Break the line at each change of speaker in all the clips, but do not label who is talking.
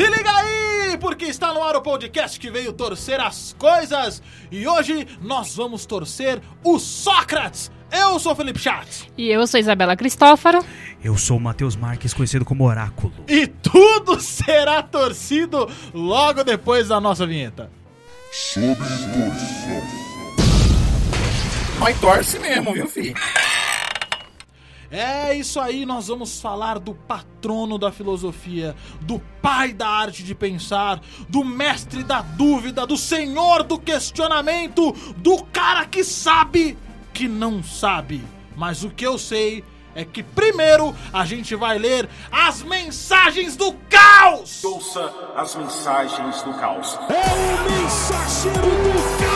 Se liga aí, porque está no ar o podcast que veio torcer as coisas. E hoje nós vamos torcer o Sócrates. Eu sou o Felipe Chatz.
E eu sou Isabela Cristófaro.
Eu sou o Matheus Marques, conhecido como Oráculo.
E tudo será torcido logo depois da nossa vinheta.
Sob torção.
Mas torce mesmo, viu, filho?
É isso aí, nós vamos falar do patrono da filosofia, do pai da arte de pensar, do mestre da dúvida, do senhor do questionamento, do cara que sabe que não sabe. Mas o que eu sei é que primeiro a gente vai ler as mensagens do caos!
Ouça as mensagens do caos.
É o mensageiro do caos!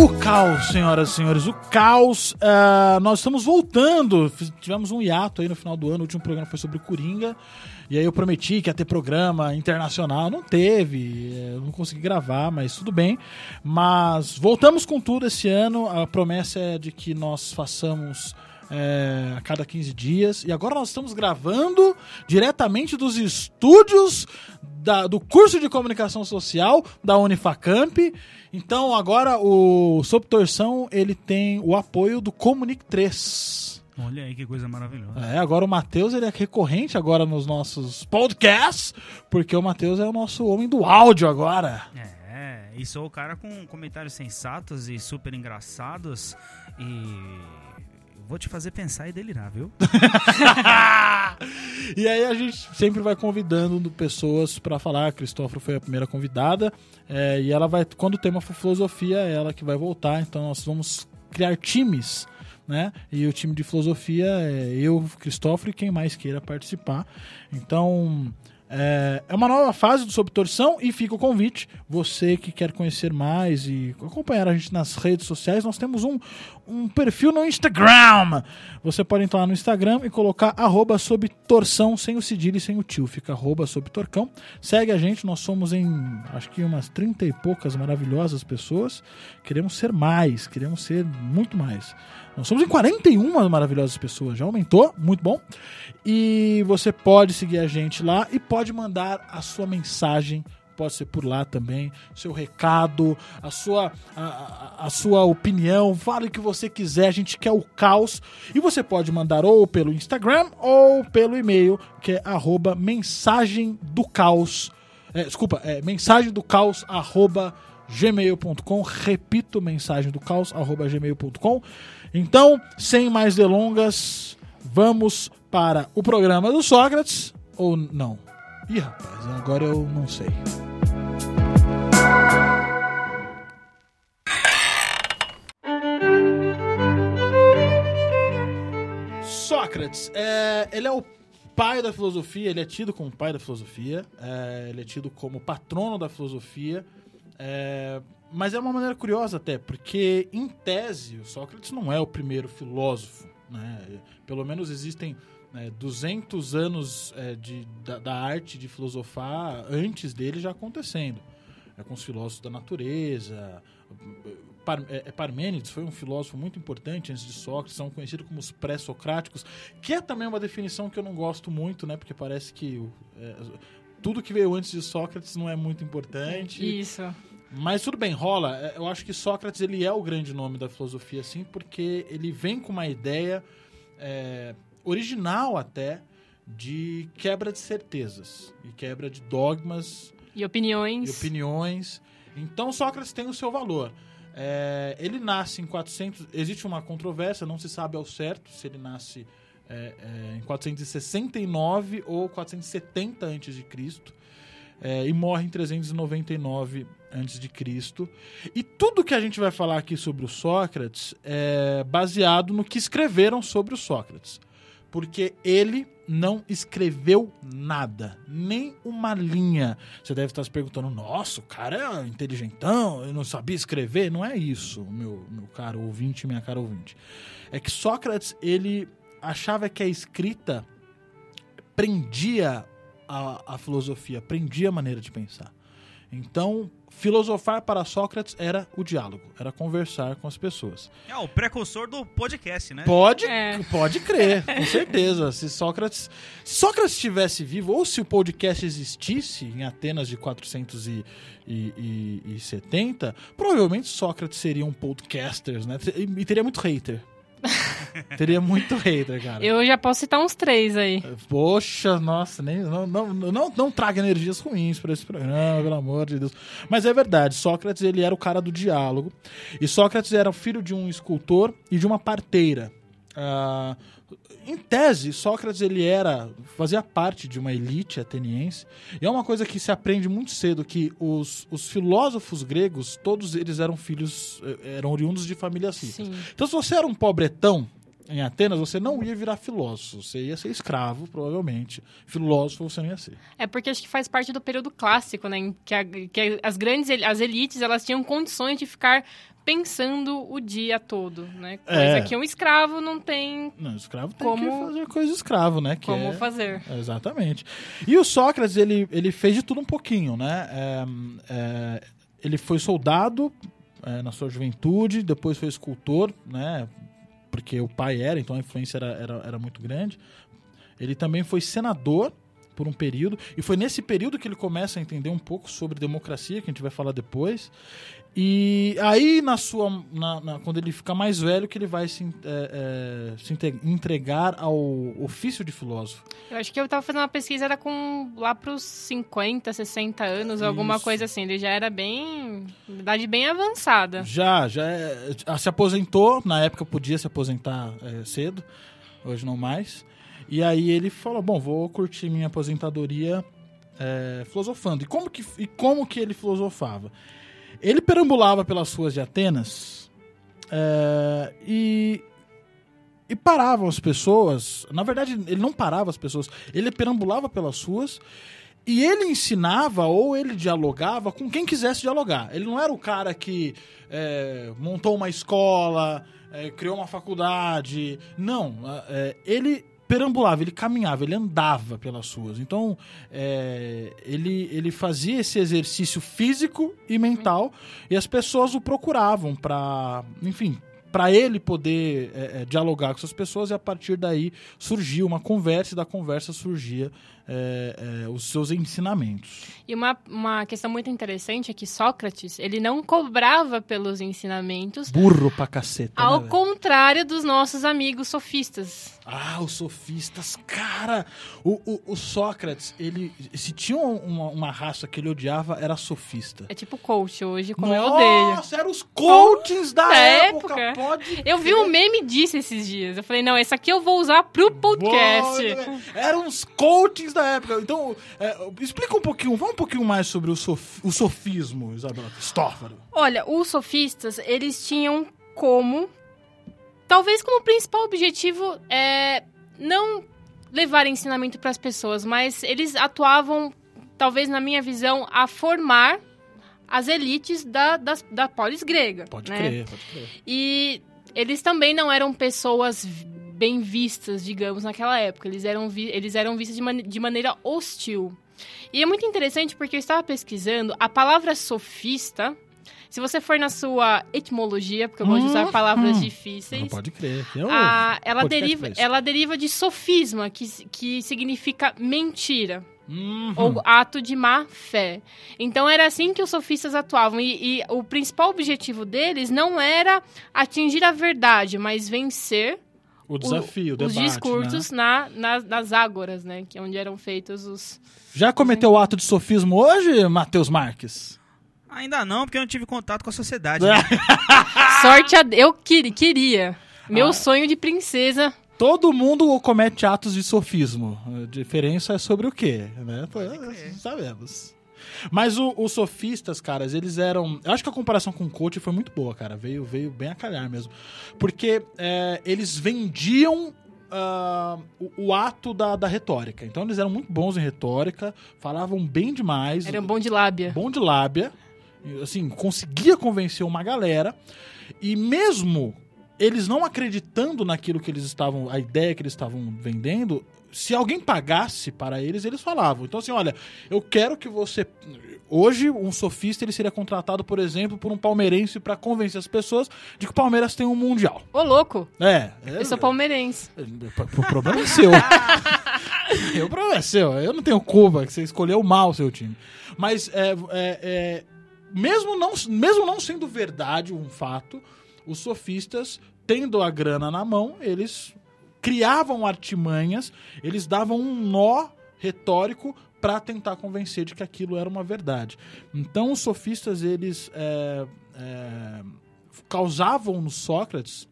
O caos, senhoras e senhores, o caos. ah, nós estamos voltando. Tivemos um hiato aí no final do ano. O último programa foi sobre o Coringa. E aí eu prometi que ia ter programa internacional. Não teve. eh, eu não consegui gravar, mas tudo bem. Mas voltamos com tudo esse ano. A promessa é de que nós façamos. Eh, a cada 15 dias. E agora nós estamos gravando diretamente dos estúdios da- do curso de comunicação social da Unifacamp. Então agora o Sob Torção ele tem o apoio do Comunic 3.
Olha aí que coisa maravilhosa.
É, agora o Matheus ele é recorrente agora nos nossos podcasts, porque o Matheus é o nosso homem do áudio agora.
É, e sou o cara com comentários sensatos e super engraçados e vou te fazer pensar e delirar, viu?
e aí a gente sempre vai convidando pessoas pra falar. A Cristóforo foi a primeira convidada. é, e ela vai, quando o tema for filosofia, é ela que vai voltar. Então nós vamos criar times. Né? E o time de filosofia é eu, Cristóforo e quem mais queira participar. Então, é, é uma nova fase do Sob Torção e fica o convite. Você que quer conhecer mais e acompanhar a gente nas redes sociais, nós temos um, um perfil no Instagram. Você pode entrar no Instagram e colocar arroba sob torção, sem o cedilho e sem o tio. Fica arroba sob torcão. Segue a gente, nós somos em acho que umas 30 e poucas maravilhosas pessoas. Queremos ser mais, queremos ser muito mais. Nós somos em 41 maravilhosas pessoas, já aumentou, muito bom. E você pode seguir a gente lá e pode mandar a sua mensagem, pode ser por lá também, seu recado, a sua, a, a- sua opinião, fale o que você quiser, a gente quer o caos. E você pode mandar ou pelo Instagram ou pelo e-mail, que é arroba mensagem do caos. É, desculpa, é mensagem do caos arroba gmail.com. Repito, mensagem do caos arroba gmail.com. Então, sem mais delongas, vamos para o programa do Sócrates ou não? Ih, rapaz, agora eu não sei. Sócrates, é, ele é o pai da filosofia, ele é tido como pai da filosofia, é, ele é tido como patrono da filosofia, é, mas é uma maneira curiosa até, porque em tese o Sócrates não é o primeiro filósofo, né? Pelo menos existem né, 200 anos é, de, da, da arte de filosofar antes dele já acontecendo. É com os filósofos da natureza. Par, é, é Parmênides foi um filósofo muito importante antes de Sócrates, são conhecidos como os pré-socráticos, que é também uma definição que eu não gosto muito, né? Porque parece que é, tudo que veio antes de Sócrates não é muito importante.
Isso.
Mas tudo bem, rola. É, Eu acho que Sócrates ele é o grande nome da filosofia, sim, porque ele vem com uma ideia é, original até de quebra de certezas e quebra de dogmas
E opiniões.
e opiniões. Então Sócrates tem o seu valor. É, ele nasce em 400. Existe uma controvérsia, não se sabe ao certo se ele nasce é, é, em 469 ou 470 a.C. É, e morre em 399 a.C. E tudo que a gente vai falar aqui sobre o Sócrates é baseado no que escreveram sobre o Sócrates. Porque ele não escreveu nada, nem uma linha. Você deve estar se perguntando: nossa, o cara é inteligentão, eu não sabia escrever. Não é isso, meu, meu caro ouvinte, minha cara ouvinte. É que Sócrates, ele achava que a escrita prendia a, a filosofia, prendia a maneira de pensar. Então, filosofar para Sócrates era o diálogo, era conversar com as pessoas.
É o precursor do podcast, né?
Pode,
É.
pode crer, com certeza. Se Sócrates, se Sócrates estivesse vivo, ou se o podcast existisse em Atenas de 470, provavelmente Sócrates seria um podcaster, né? E, e teria muito hater. teria muito hater, cara.
Eu já posso citar uns três aí.
Poxa, nossa, nem, não, não, não, não traga energias ruins para esse programa, pelo amor de Deus. Mas é verdade, Sócrates ele era o cara do diálogo. E Sócrates era filho de um escultor e de uma parteira. Ah, em tese, Sócrates ele era fazia parte de uma elite ateniense. E é uma coisa que se aprende muito cedo que os, os filósofos gregos, todos eles eram filhos, eh, eram oriundos de famílias ricas. Então, se você era um pobretão em Atenas, você não ia virar filósofo. Você ia ser escravo, provavelmente. Filósofo você não ia ser.
É porque acho que faz parte do período clássico, né? em Que, a- que as grandes, as elites, elas tinham condições de ficar pensando o dia todo, né? Coisa
É.
que um escravo não tem
Não, escravo tem
Como-
que fazer coisa de escravo, né? Que
como
é-
fazer.
Exatamente. E o Sócrates, ele, ele fez de tudo um pouquinho, né? É, é, ele foi soldado é, na sua juventude, depois foi escultor, né? Porque o pai era, então a influência era, era, era muito grande. Ele também foi senador por um período, e foi nesse período que ele começa a entender um pouco sobre democracia, que a gente vai falar depois. E aí, na sua, na- na- quando ele fica mais velho, que ele vai se, é, é, se entregar ao ofício de filósofo.
Eu acho que eu tava fazendo uma pesquisa, era com lá pros 50, 60 anos, alguma
Isso.
coisa assim. Ele já era bem. idade bem avançada.
Já, já é- se aposentou, na época podia se aposentar é, cedo, hoje não mais. E aí ele falou, bom, vou curtir minha aposentadoria é, filosofando. E como, que, e como que ele filosofava? Ele perambulava pelas ruas de Atenas é, e, e paravam as pessoas. Na verdade, ele não parava as pessoas, ele perambulava pelas ruas e ele ensinava ou ele dialogava com quem quisesse dialogar. Ele não era o cara que é, montou uma escola, é, criou uma faculdade. Não. é, ele perambulava, ele caminhava, ele andava pelas ruas. Então, é, ele, ele fazia esse exercício físico e mental e as pessoas o procuravam para, enfim, para ele poder é, é, dialogar com essas pessoas e a partir daí surgia uma conversa e da conversa surgia é, é, os seus ensinamentos.
E uma, uma questão muito interessante é que Sócrates, ele não cobrava pelos ensinamentos,
Burro pra caceta. né,
ao
velho?
contrário dos nossos amigos sofistas.
Ah, os sofistas, cara! O, o, o Sócrates, ele. Se tinha uma, uma raça que ele odiava, era sofista.
É tipo coach hoje, como eu odeio.
Nossa, eram os coachings da
Da
época,
época.
pode
Eu vi um meme disso esses dias. Eu falei, não, esse aqui eu vou usar pro podcast.
Boa, Eram os coachings da época. Então, é, explica um pouquinho, vamos um pouquinho mais sobre o, sof- o sofismo, Isabela Cristófaro.
Olha, os sofistas, eles tinham como, talvez como principal objetivo, é não levar ensinamento para as pessoas, mas eles atuavam, talvez na minha visão, a formar as elites da, das- da polis grega.
Pode
né?
crer, pode crer.
E eles também não eram pessoas bem vistas, digamos, naquela época. Eles eram, eles eram vistos de, mane- de maneira hostil. E é muito interessante porque eu estava pesquisando a palavra sofista. Se você for na sua etimologia, porque eu gosto de usar
Uhum.
palavras difíceis,
Não pode crer. o
a- ela, deriva, ela deriva de sofisma, que, que significa mentira
Uhum.
ou ato de má fé. Então era assim que os sofistas atuavam e, e o principal objetivo deles não era atingir a verdade, mas vencer
o desafio, o
os
debate.
discursos
né?
na, nas, nas ágoras, né, que é onde eram feitos os
Já cometeu o ato de sofismo hoje, Matheus Marques?
Ainda não, porque eu não tive contato com a sociedade. né?
sorte a eu queria, queria. Meu
Ah.
sonho de princesa.
Todo mundo comete atos de sofismo. A diferença é sobre o quê, né? Sabemos. Mas o- os sofistas, caras, eles eram. Eu acho que a comparação com o coach foi muito boa, cara. Veio, veio bem a calhar mesmo. Porque é, eles vendiam ah, o, o ato da, da retórica. Então eles eram muito bons em retórica, falavam bem demais.
Era um bom de lábia.
bom de lábia, assim, conseguia convencer uma galera, e mesmo eles não acreditando naquilo que eles estavam, a ideia que eles estavam vendendo, se alguém pagasse para eles, eles falavam. Então assim, olha, eu quero que você hoje um sofista ele seria contratado, por exemplo, por um palmeirense para convencer as pessoas de que o Palmeiras tem um mundial.
Ô, louco.
É,
Eu sou palmeirense.
o problema é seu. o problema é seu. Eu não tenho culpa que você escolheu mal o seu time. Mas é, é, é, mesmo, não, mesmo não sendo verdade um fato, os sofistas, tendo a grana na mão, eles criavam artimanhas, eles davam um nó retórico para tentar convencer de que aquilo era uma verdade. Então os sofistas eles é, é, causavam no Sócrates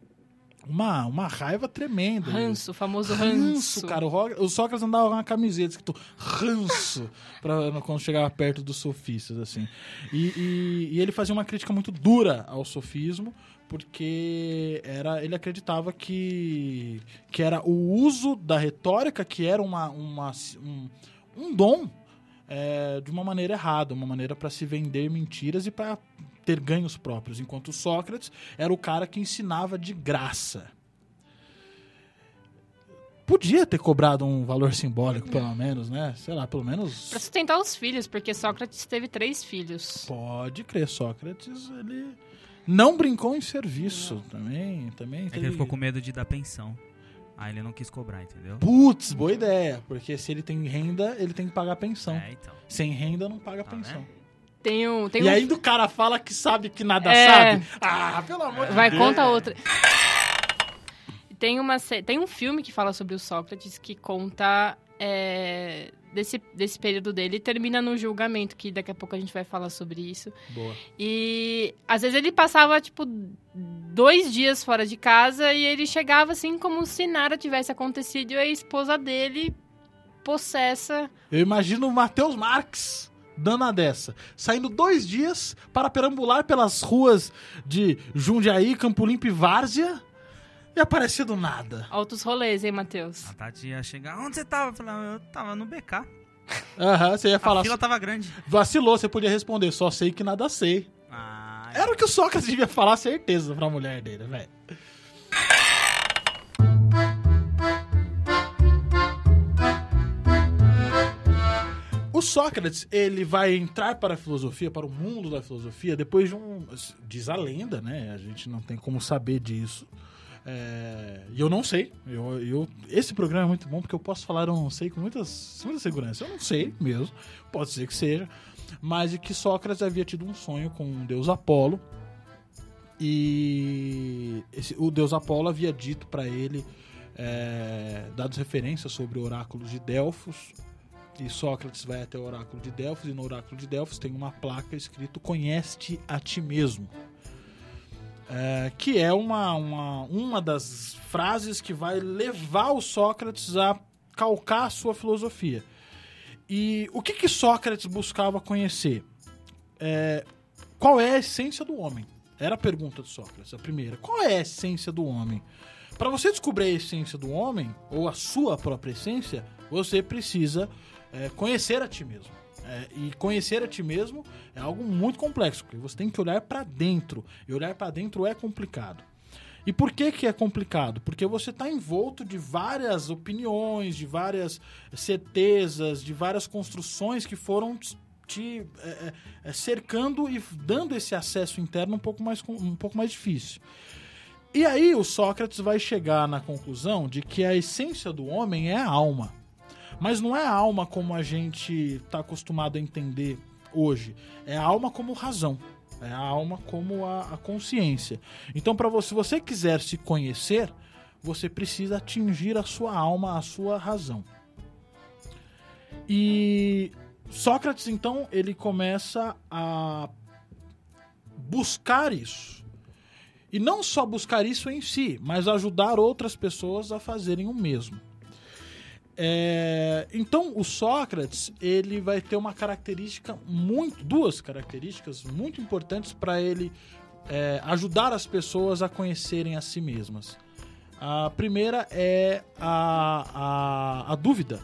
uma, uma raiva tremenda.
Ranço, o famoso
Ranço,
ranço.
cara. O, o Sócrates andava com uma camiseta escrito ranço pra, quando chegava perto dos sofistas, assim. E, e- e ele fazia uma crítica muito dura ao sofismo, porque era, ele acreditava que, que era o uso da retórica, que era uma, uma, um, um dom é, de uma maneira errada, uma maneira para se vender mentiras e para ter ganhos próprios, enquanto Sócrates era o cara que ensinava de graça. Podia ter cobrado um valor simbólico, pelo menos, né? Sei lá, pelo menos.
Pra sustentar os filhos, porque Sócrates teve três filhos.
Pode crer, Sócrates, ele não brincou em serviço também. também
É que ele ficou com medo de dar pensão. Aí ele não quis cobrar, entendeu?
Putz, boa ideia. Porque se ele tem renda, ele tem que pagar pensão.
É, então.
Sem renda, não paga
Tá
pensão.
vendo?
Tem um. Tem
E
um
ainda o cara fala que sabe que nada
É.
sabe. Ah, pelo amor de
Vai,
Deus.
conta outra. Tem, uma, tem um filme que fala sobre o Sócrates que conta é, desse, desse período dele termina no julgamento, que daqui a pouco a gente vai falar sobre isso.
Boa.
E às vezes ele passava, tipo, dois dias fora de casa e ele chegava assim como se nada tivesse acontecido e a esposa dele possessa.
Eu imagino o Matheus Marques dando a dessa. Saindo dois dias para perambular pelas ruas de Jundiaí, Campo Limpo e Várzea e aparecer do nada.
Altos rolês, hein, Matheus?
A Tati ia chegar. Onde você tava? Eu falei, "Ah, eu tava no BK.
Aham, você ia
A
falar.
fila tava grande.
Vacilou, você podia responder, só sei que nada sei.
Ah,
Era o que o Sócrates devia falar, certeza, pra mulher dele, velho. O Sócrates, ele vai entrar para a filosofia, para o mundo da filosofia, depois de um. Diz a lenda, né? A gente não tem como saber disso. É, e eu não sei. Eu, eu- esse programa é muito bom porque eu posso falar eu não sei com muitas, muita segurança. Eu não sei mesmo. Pode ser que seja. Mas de que Sócrates havia tido um sonho com o deus Apolo. E esse- o deus Apolo havia dito para ele, é, dados referências sobre oráculos de Delfos. E Sócrates vai até o oráculo de Delfos, e no oráculo de Delfos tem uma placa escrito Conhece-te a ti mesmo. É, que é uma, uma, uma das frases que vai levar o Sócrates a calcar a sua filosofia. E o que, que Sócrates buscava conhecer? É, qual é a essência do homem? Era a pergunta de Sócrates, a primeira. Qual é a essência do homem? Para você descobrir a essência do homem, ou a sua própria essência, você precisa é, conhecer a ti mesmo. É, e conhecer a ti mesmo é algo muito complexo, porque você tem que olhar para dentro. E olhar para dentro é complicado. E por que, que é complicado? Porque você está envolto de várias opiniões, de várias certezas, de várias construções que foram te é, é, é, cercando e dando esse acesso interno um pouco mais, um pouco mais difícil. E aí o Sócrates vai chegar na conclusão de que a essência do homem é a alma. Mas não é a alma como a gente está acostumado a entender hoje. É a alma como razão. É a alma como a, a consciência. Então, para você, se você quiser se conhecer, você precisa atingir a sua alma, a sua razão. E Sócrates, então, ele começa a buscar isso. E não só buscar isso em si, mas ajudar outras pessoas a fazerem o mesmo. É, então, o Sócrates ele vai ter uma característica muito, duas características muito importantes para ele é, ajudar as pessoas a conhecerem a si mesmas. A primeira é a, a, a dúvida,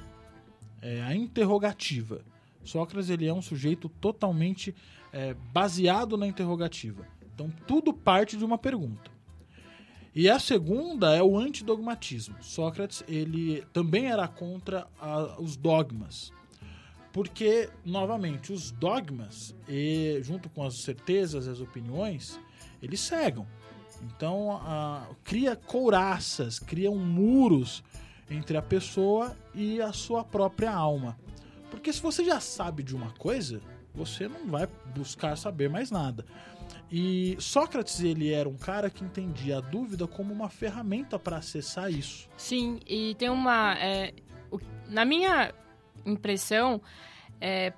é a interrogativa. Sócrates ele é um sujeito totalmente é, baseado na interrogativa. Então tudo parte de uma pergunta. E a segunda é o antidogmatismo. Sócrates ele também era contra a- os dogmas. Porque, novamente, os dogmas, e, junto com as certezas e as opiniões, eles cegam. Então, a- cria couraças, criam muros entre a pessoa e a sua própria alma. Porque se você já sabe de uma coisa, você não vai buscar saber mais nada. E Sócrates, ele era um cara que entendia a dúvida como uma ferramenta para acessar isso.
Sim, e tem uma. é, na minha impressão,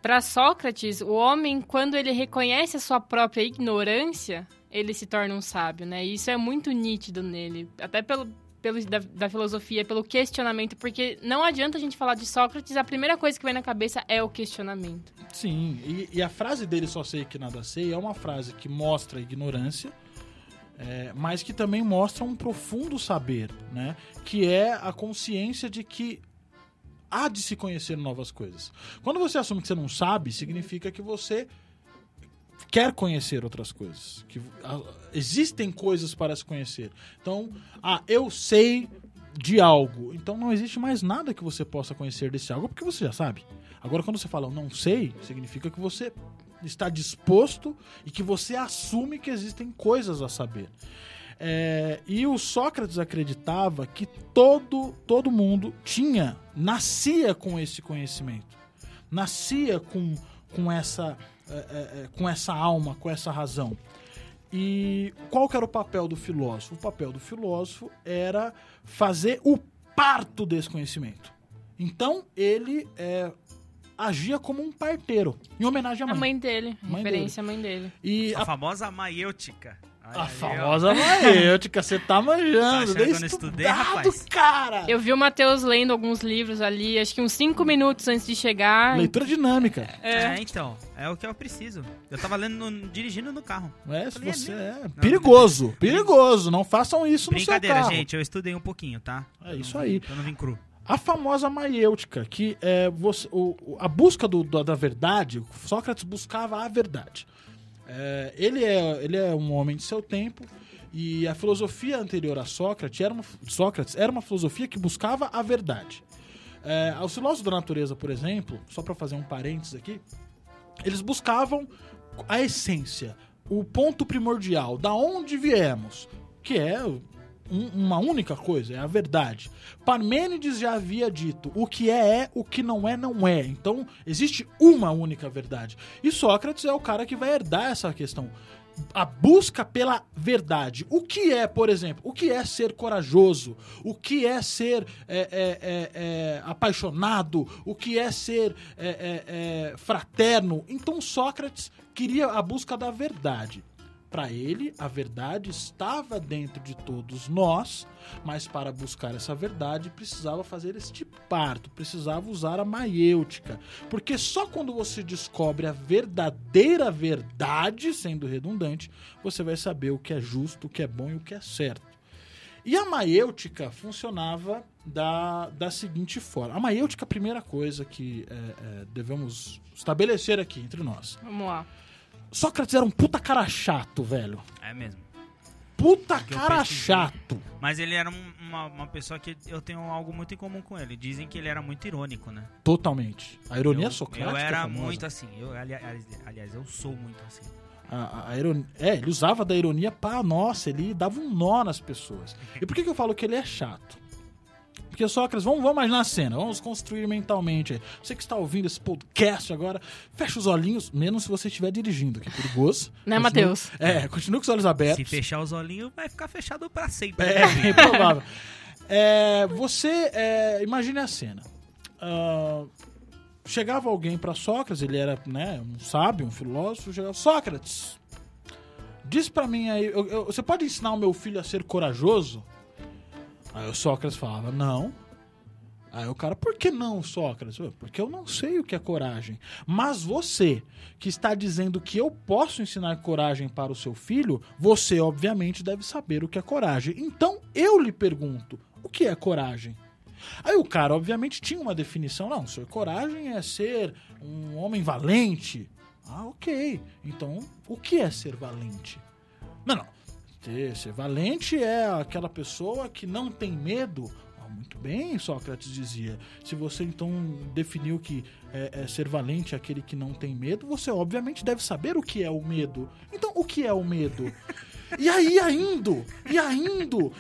para Sócrates, o homem, quando ele reconhece a sua própria ignorância, ele se torna um sábio, né? E isso é muito nítido nele, até pelo. Pelo, da, da filosofia, pelo questionamento, porque não adianta a gente falar de Sócrates, a primeira coisa que vem na cabeça é o questionamento.
Sim, e, e a frase dele só sei que nada sei é uma frase que mostra a ignorância, é, mas que também mostra um profundo saber, né? Que é a consciência de que há de se conhecer novas coisas. Quando você assume que você não sabe, significa que você quer conhecer outras coisas. Que existem coisas para se conhecer. Então, ah, eu sei de algo. Então não existe mais nada que você possa conhecer desse algo porque você já sabe. Agora, quando você fala eu não sei, significa que você está disposto e que você assume que existem coisas a saber. É, e o Sócrates acreditava que todo, todo mundo tinha, nascia com esse conhecimento, nascia com, com, essa, é, é, é, com essa alma, com essa razão. E qual que era o papel do filósofo? O papel do filósofo era fazer o parto desse conhecimento. Então ele é, agia como um parteiro, em homenagem à
A
mãe.
mãe dele,
Mãe
referência à mãe dele.
E
A
a,
famosa maiêutica. Olha
a famosa maêutica, você tá manjando,
Tá achando
bem
que eu não estudei, rapaz?
cara!
Eu vi o Matheus lendo alguns livros ali, acho que uns cinco minutos antes de chegar.
Leitura dinâmica.
É, então. É o que eu preciso. Eu tava lendo, no- dirigindo no carro.
É, se
é
você é perigoso, perigoso. Não façam isso no seu
Brincadeira,
carro.
gente. Eu estudei um pouquinho, tá?
É
Eu
isso
não
aí.
Eu não vim cru.
A famosa maiêutica, que é você, o, a busca do, da, da verdade, Sócrates buscava a verdade. É, ele, é, ele é um homem de seu tempo e a filosofia anterior a Sócrates era uma, Sócrates era uma filosofia que buscava a verdade. É, os filósofos da natureza, por exemplo, só para fazer um parênteses aqui, eles buscavam a essência, o ponto primordial, da onde viemos, que é um- uma única coisa, é a verdade. Parmênides já havia dito: o que é, é, o que não é, não é. Então, existe uma única verdade. E Sócrates é o cara que vai herdar essa questão. A busca pela verdade. O que é, por exemplo, o que é ser corajoso? O que é ser é, é, é, é, apaixonado? O que é ser é, é, fraterno? Então Sócrates queria a busca da verdade. Para ele, a verdade estava dentro de todos nós, mas para buscar essa verdade precisava fazer este parto, precisava usar a maiêutica. Porque só quando você descobre a verdadeira verdade, sendo redundante, você vai saber o que é justo, o que é bom e o que é certo. E a maiêutica funcionava da, da seguinte forma. A maiêutica, a primeira coisa que é, é, devemos estabelecer aqui entre nós.
Vamos lá.
Sócrates era um puta cara chato, velho.
É mesmo.
Puta
que eu
cara chato.
Mas ele era um- uma, uma pessoa que eu tenho algo muito em comum com ele. Dizem que ele era muito irônico, né?
Totalmente. A ironia
eu,
socrática
Eu era
é famosa.
muito assim. Eu, ali- aliás, aliás, eu sou muito assim.
A, a- a ironia, é, ele usava da ironia pra nossa, ele dava um nó nas pessoas. E por que, que eu falo que ele é chato? Porque Sócrates, vamos, vamos imaginar a cena, vamos construir mentalmente. aí. Você que está ouvindo esse podcast agora, fecha os olhinhos, menos se você estiver dirigindo, que é perigoso.
Né,
Continua-
Matheus?
É, continue com os olhos abertos.
Se fechar os olhinhos, vai ficar fechado pra sempre.
É, é improvável. É, você é, imagine a cena. Ah, chegava alguém para Sócrates, ele era né, um sábio, um filósofo, chegava, Sócrates, diz para mim aí, eu- eu- você pode ensinar o meu filho a ser corajoso? Aí o Sócrates falava, não. Aí o cara, por que não, Sócrates? "Ué, Porque eu não sei o que é coragem. Mas você, que está dizendo que eu posso ensinar coragem para o seu filho, você obviamente deve saber o que é coragem. Então eu lhe pergunto, o que é coragem? Aí o cara, obviamente, tinha uma definição. Não, ser coragem é ser um homem valente. Ah, ok. Então, o que é ser valente? Não, não. Ter- Ser valente é aquela pessoa que não tem medo. Ah, muito bem, Sócrates dizia. Se você então definiu que é, é ser valente é aquele que não tem medo, você obviamente deve saber o que é o medo. Então, o que é o medo? E aí, indo, ia indo.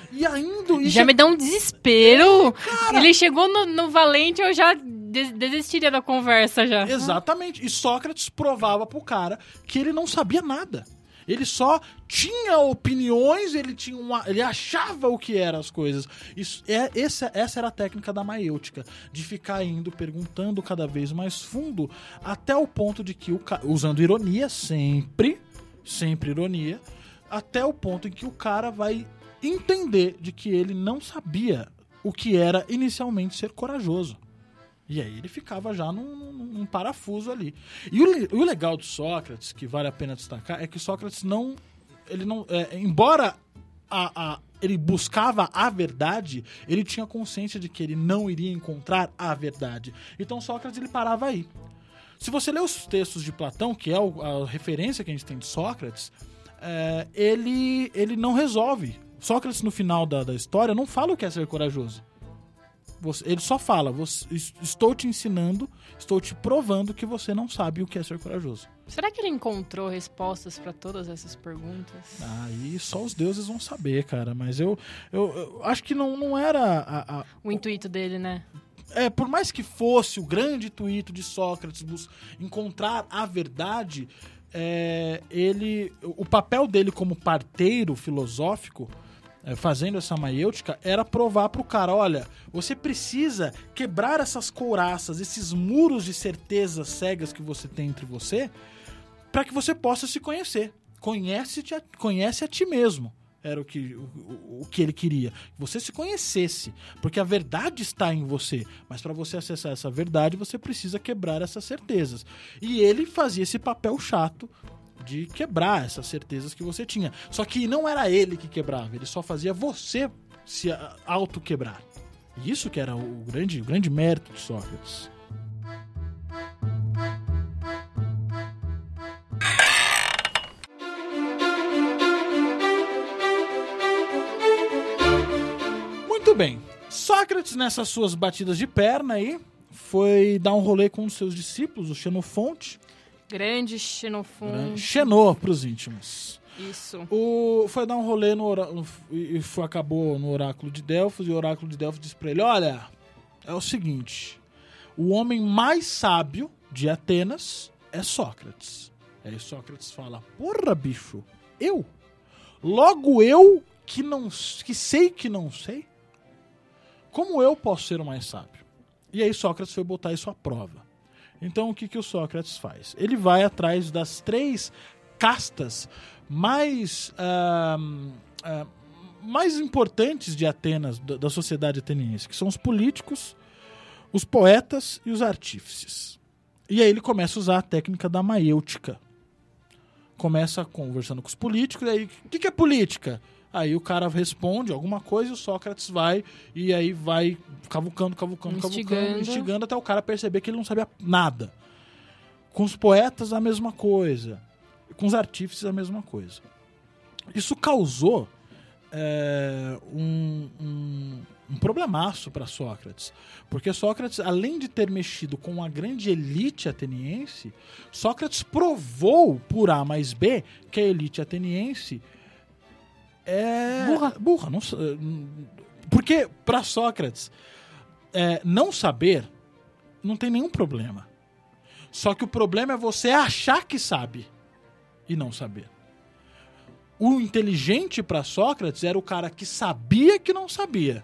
E
Já me dá um desespero. Ele chegou no, no Valente, eu já des- desistiria da conversa já.
Exatamente. E Sócrates provava pro cara que ele não sabia nada. Ele só tinha opiniões, ele tinha uma, ele achava o que eram as coisas. Isso é essa, essa era a técnica da maêutica, de ficar indo perguntando cada vez mais fundo até o ponto de que o usando ironia sempre, sempre ironia, até o ponto em que o cara vai entender de que ele não sabia o que era inicialmente ser corajoso. E aí ele ficava já num, num- parafuso ali. E o, o legal do Sócrates, que vale a pena destacar, é que Sócrates não. Ele não. é, embora a, a- ele buscava a verdade, ele tinha consciência de que ele não iria encontrar a verdade. Então Sócrates ele parava aí. Se você ler os textos de Platão, que é a referência que a gente tem de Sócrates, é, ele, ele não resolve. Sócrates, no final da, da história, não fala o que é ser corajoso. Você- ele só fala: você- es- Estou te ensinando, estou te provando que você não sabe o que é ser corajoso.
Será que ele encontrou respostas pra todas essas perguntas?
Aí só os deuses vão saber, cara. Mas eu, eu, eu acho que não, não era a- a,
O intuito dele, né?
é, por mais que fosse o grande intuito de Sócrates encontrar a verdade, é, ele, o papel dele como parteiro filosófico, fazendo essa maiêutica, era provar pro cara, olha, você precisa quebrar essas couraças, esses muros de certezas cegas que você tem entre você, para que você possa se conhecer. Conhece-te a- conhece a ti mesmo. Era o que, o- o que ele queria. Que você se conhecesse. Porque a verdade está em você. Mas para você acessar essa verdade, você precisa quebrar essas certezas. E ele fazia esse papel chato de quebrar essas certezas que você tinha. Só que não era ele que quebrava, ele só fazia você se a- auto-quebrar. E Isso que era o grande, o grande mérito de Sócrates. Muito bem. Sócrates, nessas suas batidas de perna aí, foi dar um rolê com os seus discípulos, o Xenofonte.
Grande Xenofonte.
Xenô pros íntimos.
Isso.
O, foi dar um rolê no no- e foi, acabou no oráculo de Delfos e o oráculo de Delfos disse pra ele: Olha, é o seguinte, o homem mais sábio de Atenas é Sócrates. Aí Sócrates fala: Porra, bicho, eu? Logo eu que não que sei que não sei? Como eu posso ser o mais sábio? E aí Sócrates foi botar isso à prova. Então o que, que o Sócrates faz? Ele vai atrás das três castas mais, ah, ah, mais importantes de Atenas, da, da sociedade ateniense, que são os políticos, os poetas e os artífices. E aí ele começa a usar a técnica da maêutica. Começa conversando com os políticos, e aí, o que, que é política? Aí o cara responde alguma coisa e o Sócrates vai e aí vai cavucando, cavucando, cavucando,
Instigando.
instigando até o cara perceber que ele não sabia nada. Com os poetas, a mesma coisa. Com os artífices, a mesma coisa. Isso causou é, um, um, um problemaço para Sócrates. Porque Sócrates, além de ter mexido com a grande elite ateniense, Sócrates provou por A mais B que a elite ateniense é.
Burra.
Burra. Não, porque, para Sócrates, é, não saber não tem nenhum problema. Só que o problema é você achar que sabe e não saber. O inteligente para Sócrates era o cara que sabia que não sabia.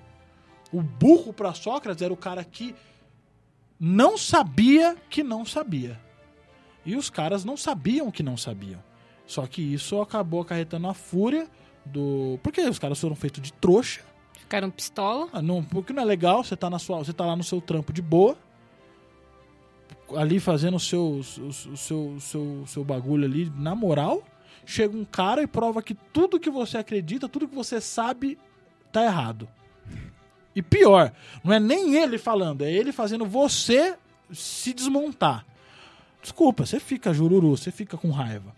O burro para Sócrates era o cara que não sabia que não sabia. E os caras não sabiam que não sabiam. Só que isso acabou acarretando a fúria do. Porque os caras foram feitos de trouxa.
Ficaram pistola.
Ah, não, porque não é legal, você tá, na sua, você tá lá no seu trampo de boa, ali fazendo o seu, o, seu, o seu, o seu bagulho ali, na moral, chega um cara e prova que tudo que você acredita, tudo que você sabe, tá errado. E pior, não é nem ele falando, é ele fazendo você se desmontar. Desculpa, você fica jururu, você fica com raiva.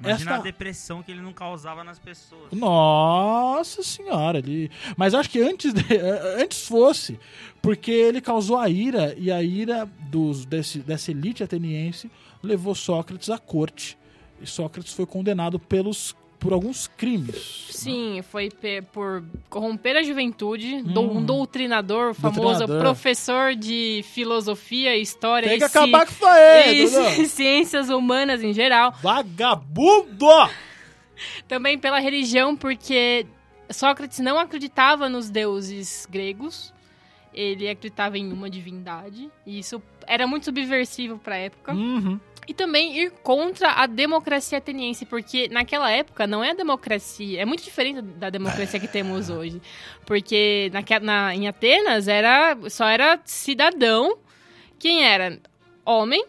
Imagina
Esta-
a depressão que ele não causava nas pessoas.
Nossa senhora, ele. Mas acho que antes, de- antes fosse, porque ele causou a ira e a ira dos, desse, dessa elite ateniense levou Sócrates à corte. E Sócrates foi condenado pelos, por alguns crimes.
Sim, foi pe- por corromper a juventude,
Hum.
um doutrinador, famoso
Doutrinador.
professor de filosofia, história
Tem
e,
que
ci-
acabar com isso aí,
e ciências humanas em geral.
Vagabundo!
Também pela religião, porque Sócrates não acreditava nos deuses gregos. Ele acreditava em uma divindade. E isso era muito subversivo para a época.
Uhum.
E também ir contra a democracia ateniense, porque naquela época não é a democracia, é muito diferente da democracia que temos hoje. Porque naque- na, em Atenas era só era cidadão, quem era homem,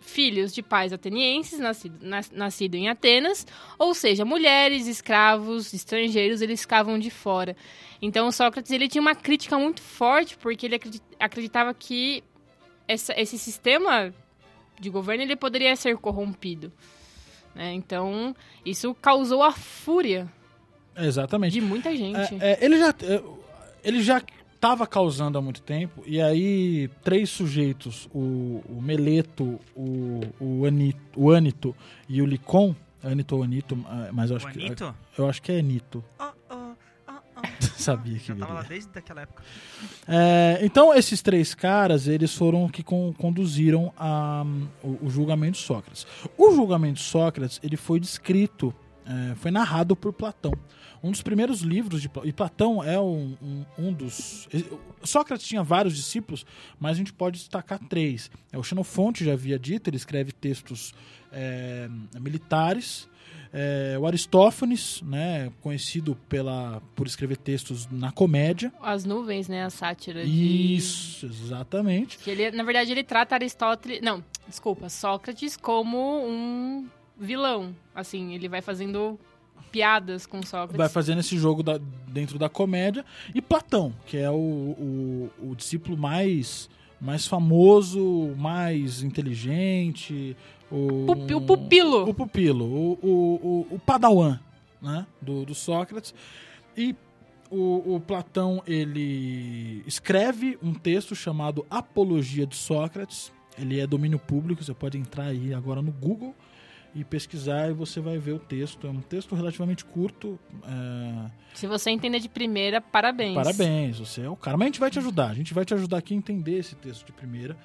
filhos de pais atenienses, nascido, nas, nascido em Atenas, ou seja, mulheres, escravos, estrangeiros, eles ficavam de fora. Então Sócrates ele tinha uma crítica muito forte, porque ele acredi- acreditava que essa- esse sistema de governo ele poderia ser corrompido. né? Então, isso causou a fúria
Exatamente.
de muita gente.
É, é, ele já é, ele já estava causando há muito tempo e aí três sujeitos o, o Meleto o o Anito, o Anito e o Licon Anito ou Anito ah, mas eu acho
O
que
Anito?
eu acho que é Anito
oh, oh.
sabia que
Já tava lá desde aquela época.
É, então esses três caras eles foram que con- conduziram a, o, o julgamento de Sócrates. O julgamento de Sócrates ele foi descrito é, foi narrado por Platão. Um dos primeiros livros de Pla- e Platão é um, um, um dos Sócrates tinha vários discípulos mas a gente pode destacar três. É, o Xenofonte já havia dito ele escreve textos é, militares é, o Aristófanes né conhecido pela por escrever textos na comédia
As nuvens, né? A sátira. de-
isso, exatamente.
Que ele, na verdade, ele trata Aristóteles. Não, desculpa, Sócrates como um vilão. Assim, ele vai fazendo piadas com Sócrates.
Vai fazendo esse jogo da- dentro da comédia. E Platão, que é o, o, o discípulo mais, mais famoso, mais inteligente. O,
Pupi- o pupilo.
O pupilo, o, o, o, o padawan né, do, do Sócrates. E o, o Platão, ele escreve um texto chamado Apologia de Sócrates. Ele é domínio público, você pode entrar aí agora no Google e pesquisar e você vai ver o texto. É um texto relativamente curto. é,
Se você entender de primeira, parabéns.
Parabéns, você é o cara. Mas a gente vai te ajudar. A gente vai te ajudar aqui a entender esse texto de primeira.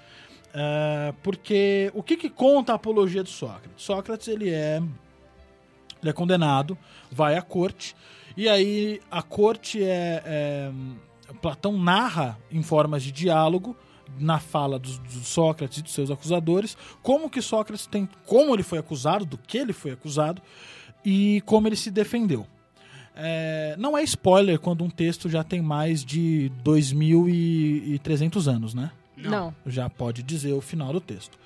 É, porque o que, que conta a apologia de Sócrates? Sócrates ele é, ele é condenado, vai à corte, e aí a corte é, é- Platão narra em formas de diálogo na fala dos, dos Sócrates e dos seus acusadores como que Sócrates tem, como ele foi acusado, do que ele foi acusado e como ele se defendeu. É, não é spoiler quando um texto já tem mais de 2.300 anos, né?
Não.
Já pode dizer o final do texto.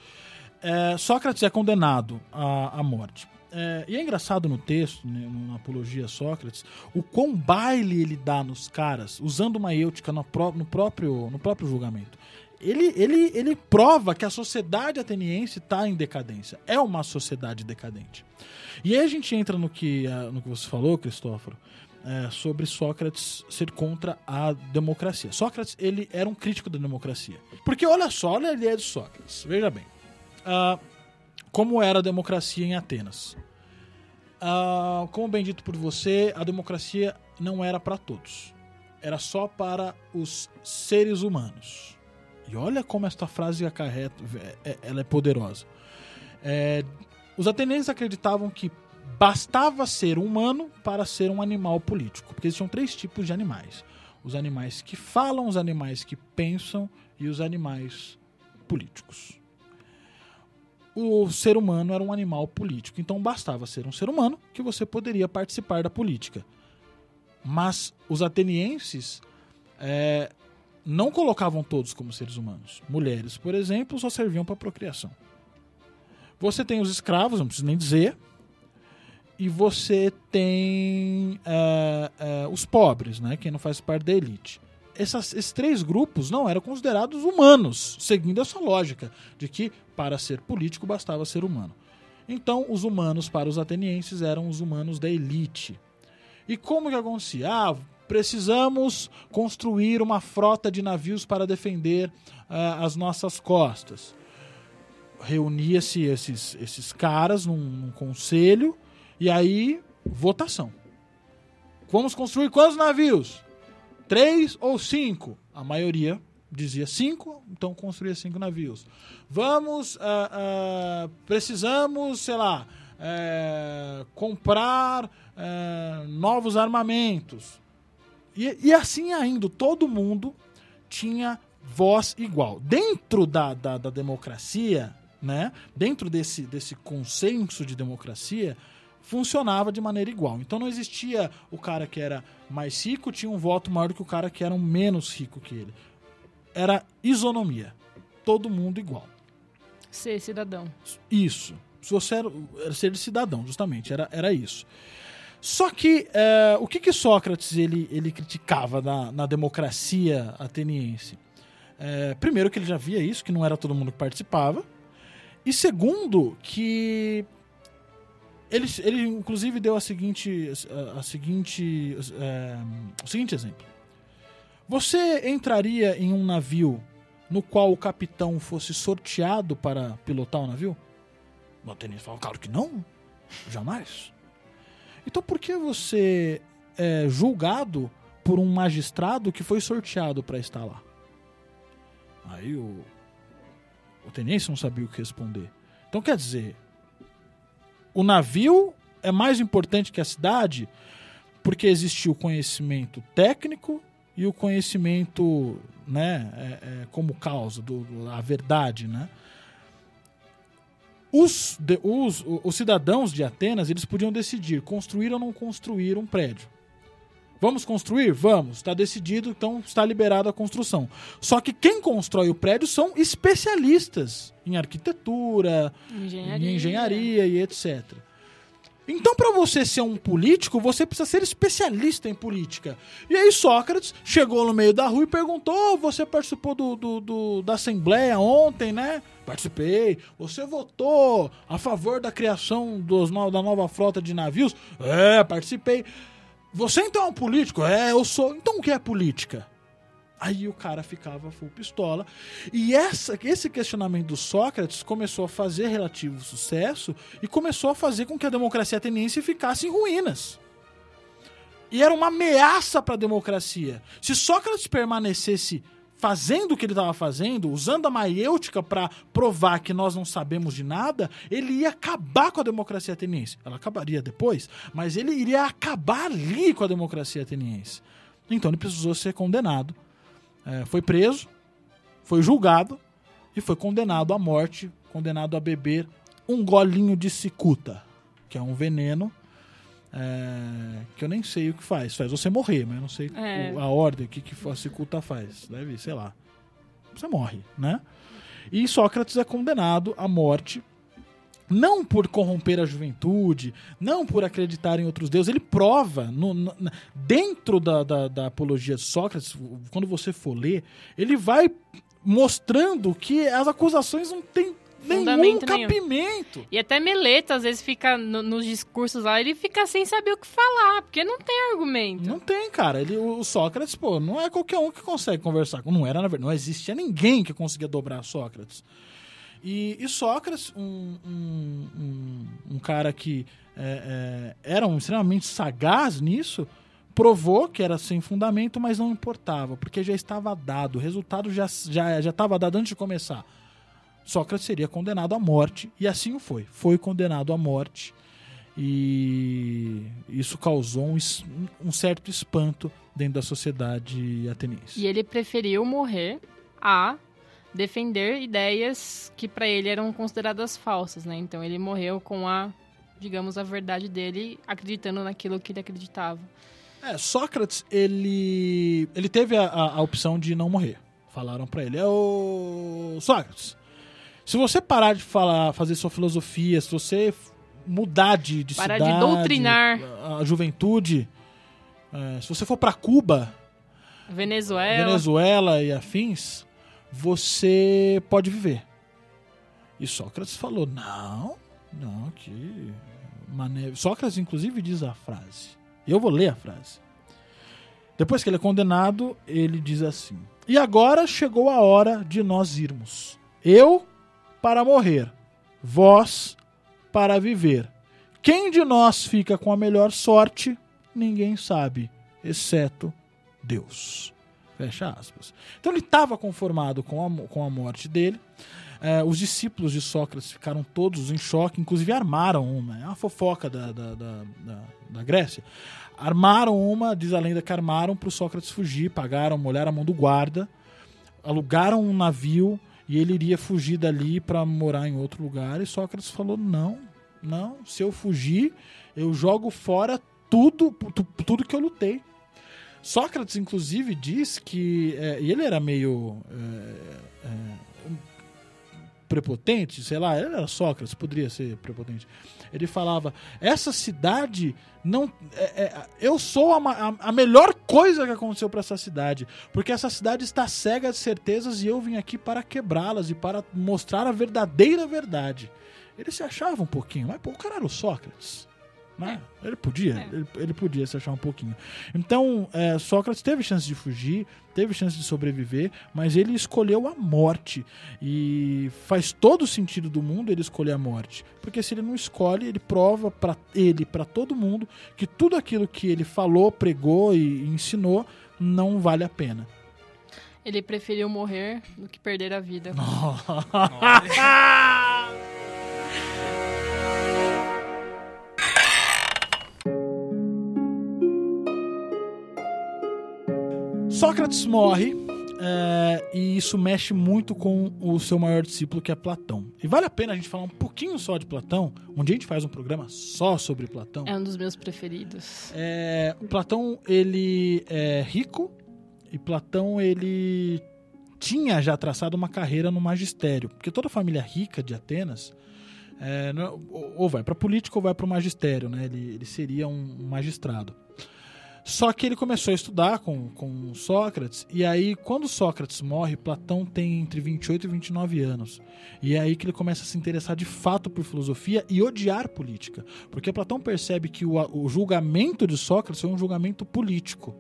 É, Sócrates é condenado à, à morte. É, e é engraçado no texto, né, na Apologia a Sócrates, o quão baile ele dá nos caras, usando umaêutica no, pró- no próprio, no próprio julgamento. Ele, ele, ele prova que a sociedade ateniense está em decadência. É uma sociedade decadente. E aí a gente entra no que, ah, no que você falou, Cristóforo, é, sobre Sócrates ser contra a democracia. Sócrates, ele era um crítico da democracia. Porque olha só, olha a ideia de Sócrates. Veja bem. Ah, como era a democracia em Atenas? Ah, como bem dito por você, a democracia não era para todos. Era só para os seres humanos. E olha como esta frase acarreta, é- é- ela é poderosa. É, os atenienses acreditavam que bastava ser humano para ser um animal político, porque existiam três tipos de animais: os animais que falam, os animais que pensam e os animais políticos. O ser humano era um animal político, então bastava ser um ser humano que você poderia participar da política. Mas os atenienses é, não colocavam todos como seres humanos. Mulheres, por exemplo, só serviam para procriação. Você tem os escravos, não preciso nem dizer, e você tem é, é, os pobres, né? Quem não faz parte da elite. Essas, esses três grupos não eram considerados humanos, seguindo essa lógica de que para ser político bastava ser humano. Então, os humanos para os atenienses eram os humanos da elite. E como que acontecia? Ah, precisamos construir uma frota de navios para defender uh, as nossas costas. Reunia-se esses, esses caras num, num conselho e aí votação. Vamos construir quantos navios? Três ou cinco? A maioria dizia cinco, então construía cinco navios. Vamos, uh, uh, precisamos, sei lá, uh, comprar novos armamentos. E, e assim ainda, todo mundo tinha voz igual. Dentro da, da, da democracia, né? dentro desse, desse consenso de democracia, funcionava de maneira igual. Então não existia o cara que era mais rico tinha um voto maior do que o cara que era menos rico que ele. Era isonomia. Todo mundo igual.
Ser cidadão.
Isso. Se você era, era ser cidadão, justamente, era, era isso. Só que é, o que, que Sócrates ele, ele criticava na, na democracia ateniense? É, primeiro que ele já via isso, que não era todo mundo que participava. E segundo, que ele, ele inclusive deu a seguinte, a, a seguinte, é, o seguinte exemplo. Você entraria em um navio no qual o capitão fosse sorteado para pilotar o navio? O ateniense falou, claro que não, jamais. Então por que você é julgado por um magistrado que foi sorteado para estar lá? Aí o, o tenente não sabia o que responder. Então quer dizer, o navio é mais importante que a cidade porque existiu o conhecimento técnico e o conhecimento, né, é, é, como causa, do, a verdade, né? Os, de, os, os cidadãos de Atenas eles podiam decidir construir ou não construir um prédio. Vamos construir? Vamos. Está decidido, então está liberada a construção. Só que quem constrói o prédio são especialistas em arquitetura,
Engenharia.
em engenharia e etc. Então, para você ser um político, você precisa ser especialista em política. E aí, Sócrates chegou no meio da rua e perguntou: Você participou do, do, do, da Assembleia ontem, né? Participei. Você votou a favor da criação dos, da nova frota de navios? É, participei. Você então é um político? É, eu sou. Então o que é política? Aí o cara ficava full pistola. E essa, esse questionamento do Sócrates começou a fazer relativo sucesso e começou a fazer com que a democracia ateniense ficasse em ruínas. E era uma ameaça para a democracia. Se Sócrates permanecesse fazendo o que ele estava fazendo, usando a maiêutica para provar que nós não sabemos de nada, ele ia acabar com a democracia ateniense. Ela acabaria depois, mas ele iria acabar ali com a democracia ateniense. Então ele precisou ser condenado é, foi preso, foi julgado e foi condenado à morte, condenado a beber um golinho de cicuta, que é um veneno é, que eu nem sei o que faz. Faz você morrer, mas eu não sei
É.
o- a ordem, o que, que a cicuta faz. Deve, sei lá. Você morre, né? E Sócrates é condenado à morte não por corromper a juventude, não por acreditar em outros deuses. Ele prova, no- no- dentro da, da, da apologia de Sócrates, quando você for ler, ele vai mostrando que as acusações não têm
Fundamento nenhum.
cabimento.
E até Meleta, às vezes, fica no- nos discursos lá, ele fica sem saber o que falar, porque não tem argumento.
Não tem, cara. Ele, o Sócrates, pô, não é qualquer um que consegue conversar. Não era, na verdade, não existia ninguém que conseguia dobrar Sócrates. E, e Sócrates, um, um, um, um cara que é, é, era um extremamente sagaz nisso, provou que era sem fundamento, mas não importava, porque já estava dado, o resultado já já já estava dado antes de começar. Sócrates seria condenado à morte, e assim o foi. Foi condenado à morte, e isso causou um, um certo espanto dentro da sociedade ateniense.
E ele preferiu morrer a defender ideias que pra ele eram consideradas falsas, né? Então ele morreu com a, digamos, a verdade dele, acreditando naquilo que ele acreditava.
É, Sócrates, ele, ele teve a, a, a opção de não morrer. Falaram pra ele, é o Sócrates, se você parar de falar, fazer sua filosofia, se você mudar de, de
Parar de
cidade,
doutrinar.
a, juventude, é, se você for pra Cuba,
Venezuela.
Venezuela e afins, você pode viver. E Sócrates falou: não, não, que. Mané... Sócrates, inclusive, diz a frase. Eu vou ler a frase. Depois que ele é condenado, ele diz assim: E agora chegou a hora de nós irmos. Eu para morrer, vós para viver. Quem de nós fica com a melhor sorte, ninguém sabe, exceto Deus. Fecha aspas. Então ele estava conformado com a, com a morte dele. É, os discípulos de Sócrates ficaram todos em choque, inclusive armaram uma. É uma fofoca da, da, da, da, da Grécia. Armaram uma, diz a lenda que armaram para o Sócrates fugir, pagaram, molharam a mão do guarda, alugaram um navio e ele iria fugir dali para morar em outro lugar. E Sócrates falou: não, não, se eu fugir, eu jogo fora tudo, tu- tudo que eu lutei. Sócrates, inclusive, diz que. é, e ele era meio. é, é, prepotente, sei lá, era Sócrates, poderia ser prepotente. Ele falava: essa cidade não. é- é- eu sou a, a- a melhor coisa que aconteceu para essa cidade, porque essa cidade está cega de certezas e eu vim aqui para quebrá-las e para mostrar a verdadeira verdade. Ele se achava um pouquinho, mas pô, o cara era o Sócrates. Né? Ele podia,
É.
ele, ele podia se achar um pouquinho. Então, é, Sócrates teve chance de fugir, teve chance de sobreviver, mas ele escolheu a morte. E faz todo o sentido do mundo ele escolher a morte. Porque se ele não escolhe, ele prova para ele, para todo mundo, que tudo aquilo que ele falou, pregou e ensinou não vale a pena.
Ele preferiu morrer do que perder a vida.
Sócrates morre é, e isso mexe muito com o seu maior discípulo, que é Platão. E vale a pena a gente falar um pouquinho só de Platão. Um dia a gente faz um programa só sobre Platão.
É um dos meus preferidos.
É, Platão, ele é rico e Platão, ele tinha já traçado uma carreira no magistério. Porque toda família rica de Atenas é, ou- ou vai para política ou vai para o magistério, né? Ele, ele seria um magistrado. Só que ele começou a estudar com, com Sócrates, e aí, quando Sócrates morre, Platão tem entre 28 e 29 anos. E é aí que ele começa a se interessar de fato por filosofia e odiar política. Porque Platão percebe que o, o julgamento de Sócrates foi um julgamento político.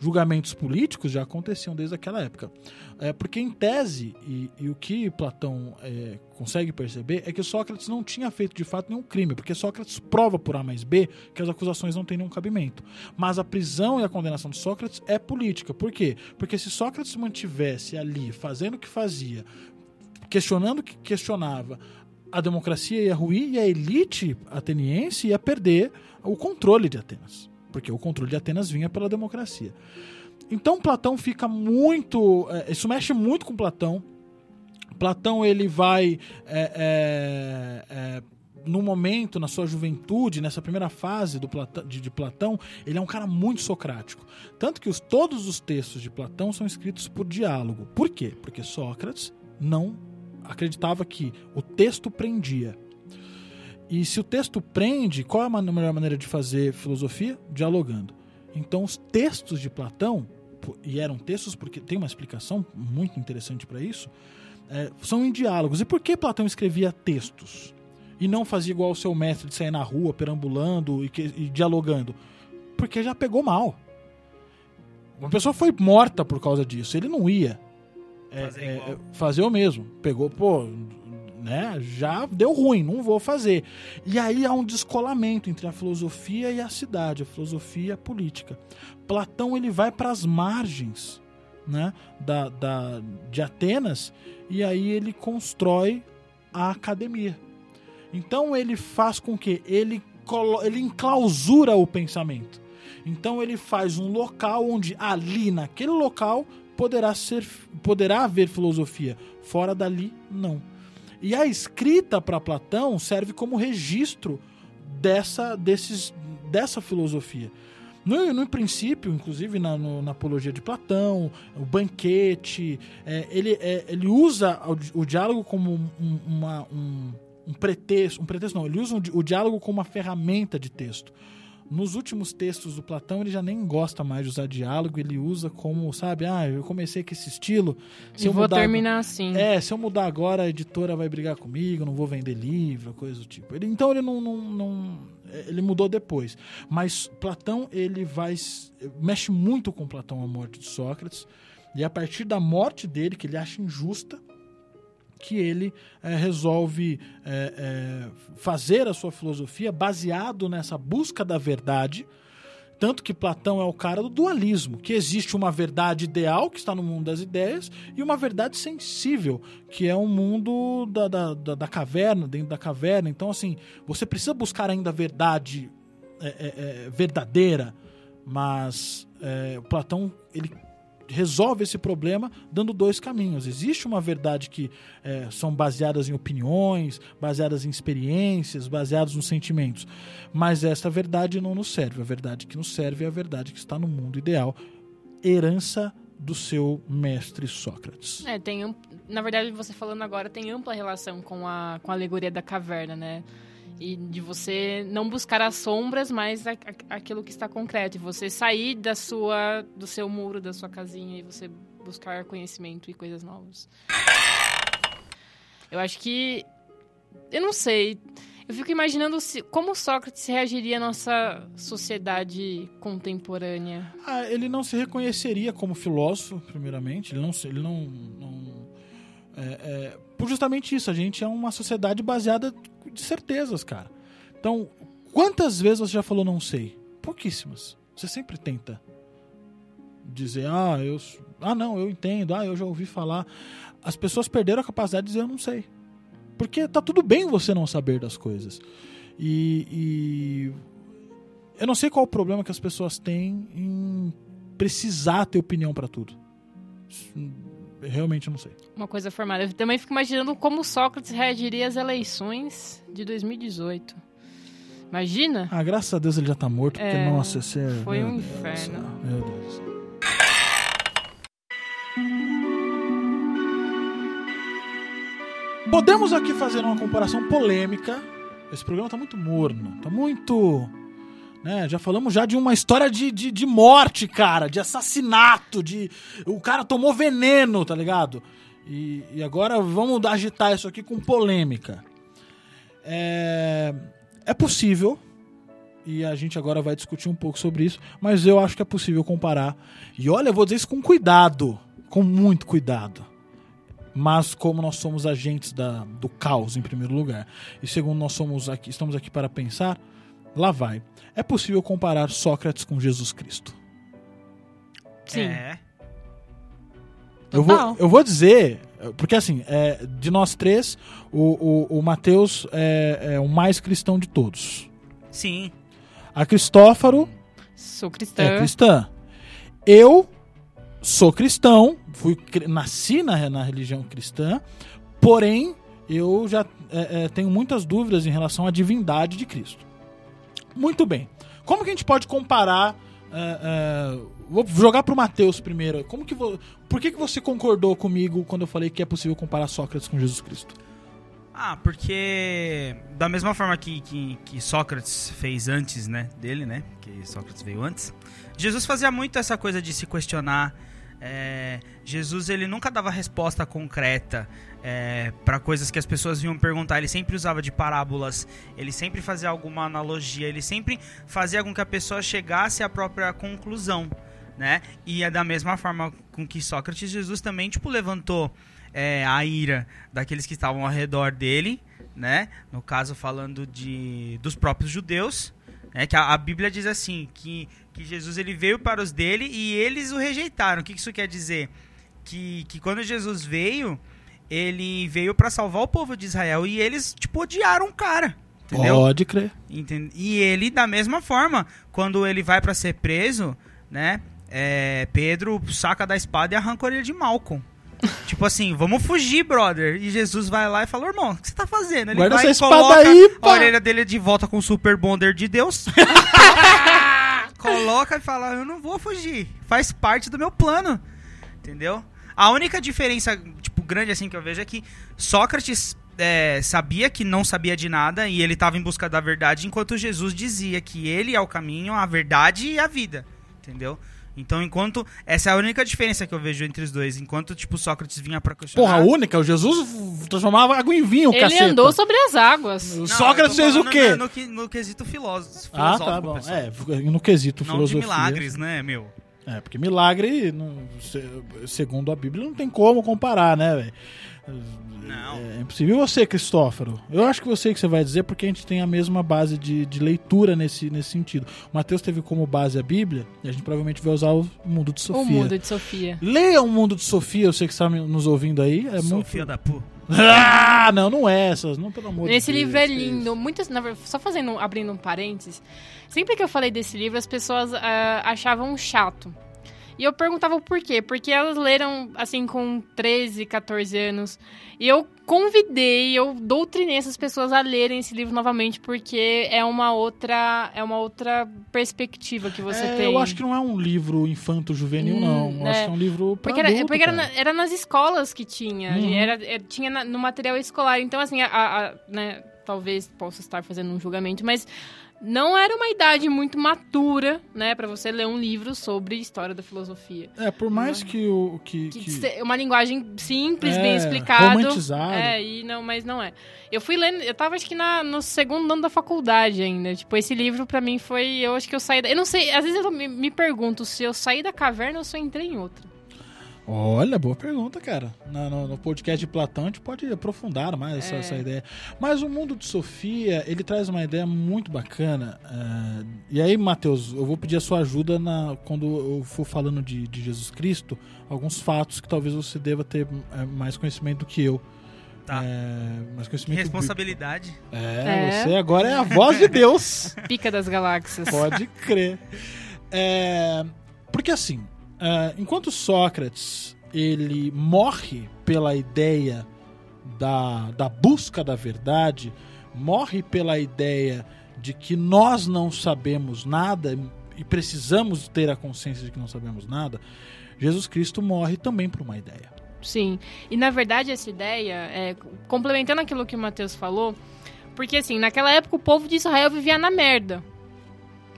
Julgamentos políticos já aconteciam desde aquela época. É, porque, em tese, e, e o que Platão é, consegue perceber é que Sócrates não tinha feito de fato nenhum crime, porque Sócrates prova por A mais B que as acusações não têm nenhum cabimento. Mas a prisão e a condenação de Sócrates é política. Por quê? Porque se Sócrates mantivesse ali fazendo o que fazia, questionando o que questionava, a democracia ia ruir e a elite ateniense ia perder o controle de Atenas. Porque o controle de Atenas vinha pela democracia. Então Platão fica muito. é, isso mexe muito com Platão. Platão ele vai. É, é, é, no momento, na sua juventude, nessa primeira fase do Plata- de, de Platão, ele é um cara muito socrático. Tanto que os, todos os textos de Platão são escritos por diálogo. Por quê? Porque Sócrates não acreditava que o texto prendia. E se o texto prende, qual é a melhor maneira de fazer filosofia? Dialogando. Então, os textos de Platão, e eram textos porque tem uma explicação muito interessante para isso, é, são em diálogos. E por que Platão escrevia textos? E não fazia igual o seu mestre de sair na rua, perambulando e, que- e dialogando? Porque já pegou mal. Uma pessoa foi morta por causa disso. Ele não ia é,
Fazer
é, fazer o mesmo. Pegou, pô, né? Já deu ruim, não vou fazer. E aí há um descolamento entre a filosofia e a cidade, a filosofia e a política. Platão ele vai para as margens, né, da, da, de Atenas e aí ele constrói a academia. Então ele faz com que ele ele enclausura o pensamento. Então ele faz um local onde ali naquele local poderá ser poderá haver filosofia, fora dali não. E a escrita para Platão serve como registro dessa desses dessa filosofia. No, no princípio, inclusive na, no- na apologia de Platão, o banquete, é, ele, é, ele usa o, o diálogo como um, uma- um, um pretexto, um pretexto não, ele usa o, di- o diálogo como uma ferramenta de texto. Nos últimos textos do Platão, ele já nem gosta mais de usar diálogo, ele usa como, sabe, ah, eu comecei com esse estilo.
E vou terminar assim.
É, se eu mudar agora, a editora vai brigar comigo, não vou vender livro, coisa do tipo. Ele, então ele não, não, não- Ele mudou depois. Mas Platão, ele vai. Mexe muito com Platão a morte de Sócrates. E é a partir da morte dele, que ele acha injusta, que ele é, resolve é, é, fazer a sua filosofia baseado nessa busca da verdade. Tanto que Platão é o cara do dualismo, que existe uma verdade ideal, que está no mundo das ideias, e uma verdade sensível, que é o mundo da, da, da, da caverna, dentro da caverna. Então, assim, você precisa buscar ainda a verdade verdadeira, mas Platão ele resolve esse problema dando dois caminhos. Existe uma verdade que é, são baseadas em opiniões, baseadas em experiências, baseadas nos sentimentos. Mas essa verdade não nos serve. A verdade que nos serve é a verdade que está no mundo ideal, herança do seu mestre Sócrates.
É, tem na verdade você falando agora tem ampla relação com a com a alegoria da caverna, né? E de você não buscar as sombras, mas a- a- aquilo que está concreto, e você sair da sua do seu muro, da sua casinha e você buscar conhecimento e coisas novas. Eu acho que eu não sei. Eu fico imaginando se, como Sócrates reagiria à nossa sociedade contemporânea.
Ah, ele não se reconheceria como filósofo, primeiramente. Ele não, ele não, não- é, é, por justamente isso, a gente é uma sociedade baseada de certezas, cara. Então, quantas vezes você já falou não sei? Pouquíssimas. Você sempre tenta dizer, ah, eu, ah, não, eu entendo, ah, eu já ouvi falar. As pessoas perderam a capacidade de dizer eu não sei. Porque tá tudo bem você não saber das coisas. E, e eu não sei qual o problema que as pessoas têm em precisar ter opinião pra tudo. Realmente não sei.
Uma coisa formada. Eu também fico imaginando como Sócrates reagiria às eleições de 2018. Imagina?
Ah, graças a Deus ele já tá morto, porque,
É,
nossa, esse é.
foi um
Deus
inferno.
Meu Deus. Podemos aqui fazer uma comparação polêmica. Esse programa tá muito morno, tá muito. Né, já falamos já de uma história de, de, de morte, cara, de assassinato, de. O cara tomou veneno, tá ligado? E, e agora vamos agitar isso aqui com polêmica. É, é possível, e a gente agora vai discutir um pouco sobre isso, mas eu acho que é possível comparar. E olha, eu vou dizer isso com cuidado, com muito cuidado. Mas como nós somos agentes da, do caos em primeiro lugar, e segundo nós somos aqui, estamos aqui para pensar, lá vai. É possível comparar Sócrates com Jesus Cristo.
Sim.
É.
Eu vou, eu vou dizer, porque assim, é, de nós três, o, o, o Mateus é, é o mais cristão de todos.
Sim.
A Cristófaro
Sou cristã.
é cristã. Eu sou cristão, fui nasci na, na religião cristã, porém eu já é, é, tenho muitas dúvidas em relação à divindade de Cristo. Muito bem. Como que a gente pode comparar? é, é, vou jogar pro Mateus primeiro. Como que vo- por que, que você concordou comigo quando eu falei que é possível comparar Sócrates com Jesus Cristo?
Ah, porque da mesma forma que, que, que Sócrates fez antes, né, dele, né, que Sócrates veio antes, Jesus fazia muito essa coisa de se questionar. é, Jesus ele nunca dava resposta concreta é, para coisas que as pessoas vinham perguntar. Ele sempre usava de parábolas. Ele sempre fazia alguma analogia. Ele sempre fazia com que a pessoa chegasse à própria conclusão, né? E é da mesma forma com que Sócrates, Jesus também tipo levantou é, a ira daqueles que estavam ao redor dele, né? No caso falando de dos próprios judeus, né? Que a, a Bíblia diz assim que, que Jesus ele veio para os dele e eles o rejeitaram. O que que isso quer dizer? Que, que quando Jesus veio, ele veio para salvar o povo de Israel e eles tipo odiaram o cara, entendeu?
Pode crer.
Entende? E ele, da mesma forma, quando ele vai pra ser preso, né? é, Pedro saca da espada e arranca a orelha de Malcolm. tipo assim, vamos fugir, brother. E Jesus vai lá e fala, irmão, o que você tá fazendo? Ele
Guarda
vai
essa
e
espada
coloca
aí,
a orelha dele de volta com o super bonder de Deus. coloca e fala: Eu não vou fugir. Faz parte do meu plano. Entendeu? A única diferença, grande assim que eu vejo é que Sócrates é, sabia que não sabia de nada e ele estava em busca da verdade, enquanto Jesus dizia que ele é o caminho, a verdade e a vida. Entendeu? Então, enquanto. Essa é a única diferença que eu vejo entre os dois. Enquanto, tipo, Sócrates vinha pra questionar.
Porra, a única, o Jesus transformava água em vinho,
Ele
caceta.
andou sobre as águas.
O
Não,
Sócrates fez o quê?
No, no, que- no quesito filósofo,
Ah,
filosófico,
tá bom.
pessoal.
É, no quesito
Não
filosofia.
de milagres, né, meu?
É, porque milagre, segundo a Bíblia, não tem como comparar, né, velho?
Não.
É impossível. E você, Cristóforo? Eu acho que você que você vai dizer, porque a gente tem a mesma base de, de leitura nesse, nesse sentido. O Mateus teve como base a Bíblia, e a gente provavelmente vai usar o mundo de Sofia.
O mundo de Sofia.
Leia o mundo de Sofia, eu sei que está nos ouvindo aí. É
Sofia
muito...
da Pu.
Ah, não, não é essas, não, pelo amor
Esse
de Deus.
livro é lindo. Muitas, só fazendo, abrindo um parênteses. Sempre que eu falei desse livro, as pessoas ah, achavam chato. E eu perguntava o porquê. Porque elas leram, assim, com 13, 14 anos. E eu convidei, eu doutrinei essas pessoas a lerem esse livro novamente, porque é uma outra, é uma outra perspectiva que você
É,
tem.
Eu acho que não é um livro infanto-juvenil,
Hum,
não. Eu acho
é.
que é um livro pra
Porque, era,
adulto,
porque era, na- era nas escolas que tinha.
Uhum.
Era, é, tinha na- no material escolar. Então, assim, a- a- né, talvez possa estar fazendo um julgamento, mas não era uma idade muito matura, né, para você ler um livro sobre história da filosofia.
É, por mais que o... Que,
Que,
que-
uma linguagem simples,
É,
bem explicado.
romantizado.
É, e não, mas não é. Eu fui lendo, eu tava acho que na, no segundo ano da faculdade ainda. Tipo, esse livro pra mim foi, eu acho que eu saí da, eu não sei, às vezes eu me, me pergunto se eu saí da caverna ou se eu entrei em outra.
Olha, boa pergunta, cara. No, no podcast de Platão a gente pode aprofundar mais essa,
É.
essa ideia. Mas o mundo de Sofia, ele traz uma ideia muito bacana. eh, e aí, Matheus, eu vou pedir a sua ajuda na, quando eu for falando de, de Jesus Cristo, alguns fatos que talvez você deva ter eh, mais conhecimento do que eu.
Tá.
Mais
Que
conhecimento bíblico.
responsabilidade.
É,
É.
você agora é a voz de Deus.
Pica das galáxias.
Pode crer. É, porque assim, é, enquanto Sócrates ele morre pela ideia da, da busca da verdade, morre pela ideia de que nós não sabemos nada e precisamos ter a consciência de que não sabemos nada, Jesus Cristo morre também por uma ideia.
Sim. E na verdade essa ideia, é, complementando aquilo que o Matheus falou, porque assim, naquela época o povo de Israel vivia na merda.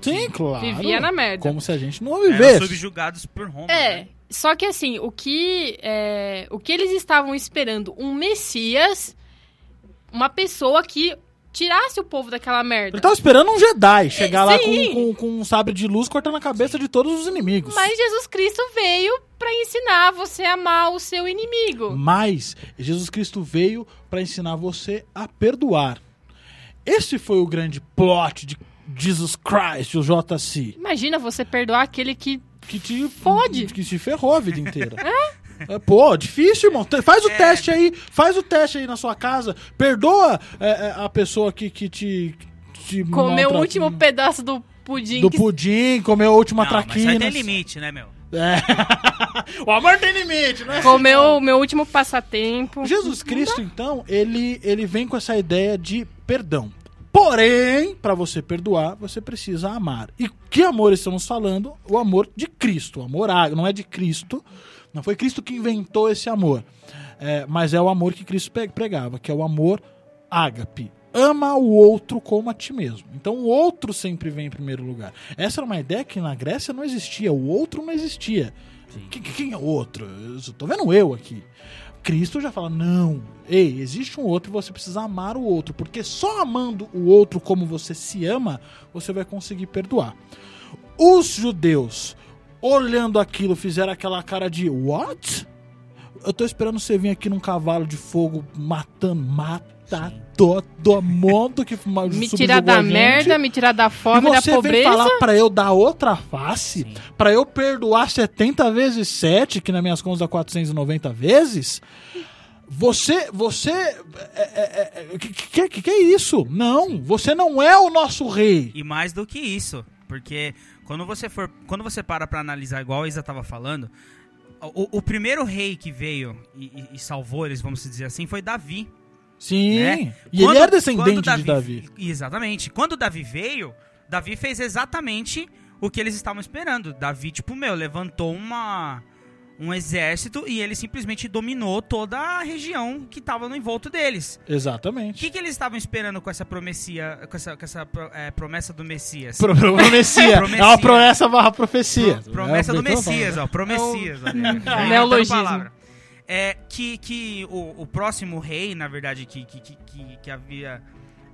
Sim, claro.
Vivia na merda.
Como se a gente não
Eram
vivesse.
subjugados por Roma.
É.
né?
Só que assim, o que, é, o que eles estavam esperando? Um Messias, uma pessoa que tirasse o povo daquela merda.
Ele tava esperando um Jedi chegar lá com, com, com um sabre de luz cortando a cabeça de todos os inimigos.
Mas Jesus Cristo veio pra ensinar você a amar o seu inimigo.
Mas Jesus Cristo veio para ensinar você a perdoar. Esse foi o grande plot de Jesus Christ, o JC.
Imagina você perdoar aquele que
Que te
Fode.
Que te ferrou a vida inteira. É, Pô, difícil, irmão. Faz o
É.
teste aí. Faz o teste aí na sua casa. Perdoa é, é, a pessoa que, que te, te
comeu o último pedaço do pudim.
do
que-
pudim, comeu a última
Não, mas
traquina.
aí tem limite, né, meu?
É. o amor tem limite, né?
Comeu o meu último passatempo.
Jesus Cristo, então, ele, ele vem com essa ideia de perdão. Porém, para você perdoar, você precisa amar. E que amor estamos falando? O amor de Cristo. O amor ágape, não é de Cristo. Não foi Cristo que inventou esse amor. É, mas é o amor que Cristo pregava, que é o amor ágape. Ama o outro como a ti mesmo. Então o outro sempre vem em primeiro lugar. Essa era uma ideia que na Grécia não existia. O outro não existia. Que- Quem é o outro? Tô vendo eu aqui. Cristo já fala: não, ei, existe um outro e você precisa amar o outro, porque só amando o outro como você se ama, você vai conseguir perdoar. Os judeus, olhando aquilo, fizeram aquela cara de: what? Eu tô esperando você vir aqui num cavalo de fogo matando, mata todo mundo que
Me tirar da merda, me tirar da fome,
E
da
você vem
pobreza.
falar pra eu dar outra face?
Sim.
Pra eu perdoar 70 vezes 7, que nas minhas contas dá 490 vezes? Você, você, é, é, é, que, que, que, que é isso? Não, você não é o nosso rei.
E mais do que isso, porque quando você for, quando você para pra analisar, igual a Isa tava falando, o, o primeiro rei que veio e, e- e salvou eles, vamos dizer assim, foi Davi.
Sim,
né?
e
Quando-
ele é descendente
quando
de Davi.
Exatamente. Quando Davi veio, Davi fez exatamente o que eles estavam esperando. Davi, tipo, meu, levantou uma um exército e ele simplesmente dominou toda a região que estava no envolto deles. O
Exatamente.
que, que eles estavam esperando com essa promecia, com essa, com essa é, promessa do Messias?
Pro- pro- Promecia.
Promecia.
É uma promessa barra profecia.
Pro- promessa
É,
do
então,
Messias,
fala.
ó. Promessias. ó. Inventando
Neologismo.
É que, que o, o próximo rei, na verdade, que, que, que, que, havia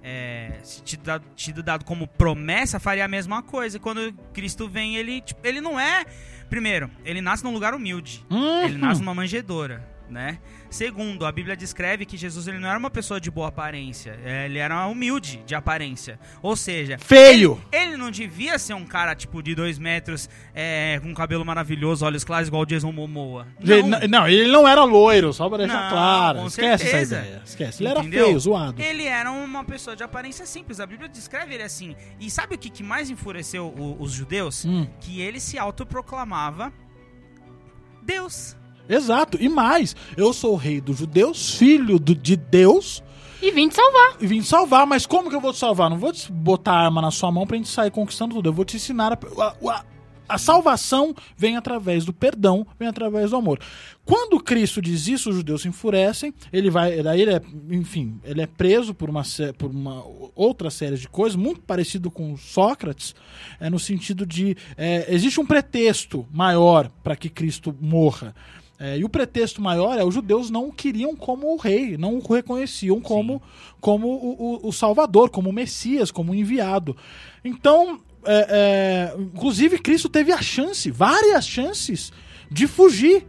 é, se tido, dado, tido dado como promessa, faria a mesma coisa. Quando Cristo vem, ele, tipo, ele não é. Primeiro, ele nasce num lugar humilde.
Uhum.
Ele nasce numa manjedoura, né? Segundo, a Bíblia descreve que Jesus ele não era uma pessoa de boa aparência. é, Ele era humilde de aparência. Ou seja,
Feio.
ele não devia ser um cara, tipo, de dois metros, é, com cabelo maravilhoso, olhos claros, igual o Jason Momoa.
Ele-
Não.
Não, não, ele não era loiro, só pra deixar
Não,
claro.
com
Esquece
certeza.
essa ideia. Esquece. Ele era
Entendeu?
feio, zoado.
Ele era uma pessoa de aparência simples. A Bíblia descreve ele assim. E sabe o que, que mais enfureceu o- os judeus?
Hum.
Que ele se autoproclamava Deus.
Exato. E mais, eu sou o rei dos judeus, filho do- de Deus,
E vim te salvar.
e vim te salvar. Mas como que eu vou te salvar? Não vou te botar a arma na sua mão pra gente sair conquistando tudo. Eu vou te ensinar a, a- a- a salvação vem através do perdão, vem através do amor. Quando Cristo diz isso, os judeus se enfurecem. Ele vai, daí ele é, enfim, ele é preso por uma, por uma outra série de coisas, muito parecido com Sócrates, é no sentido de é, existe um pretexto maior para que Cristo morra. É, e o pretexto maior é os judeus não o queriam como o rei, não o reconheciam como, como o, o- o Salvador, como o Messias, como o enviado. Então, é, é, inclusive, Cristo teve a chance, várias chances, de fugir.